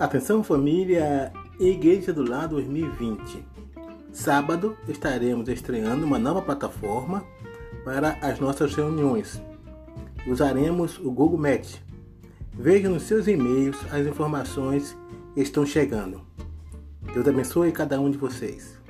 Atenção família, Igreja do lá 2020. Sábado estaremos estreando uma nova plataforma para as nossas reuniões. Usaremos o Google Meet. Veja nos seus e-mails as informações que estão chegando. Deus abençoe cada um de vocês.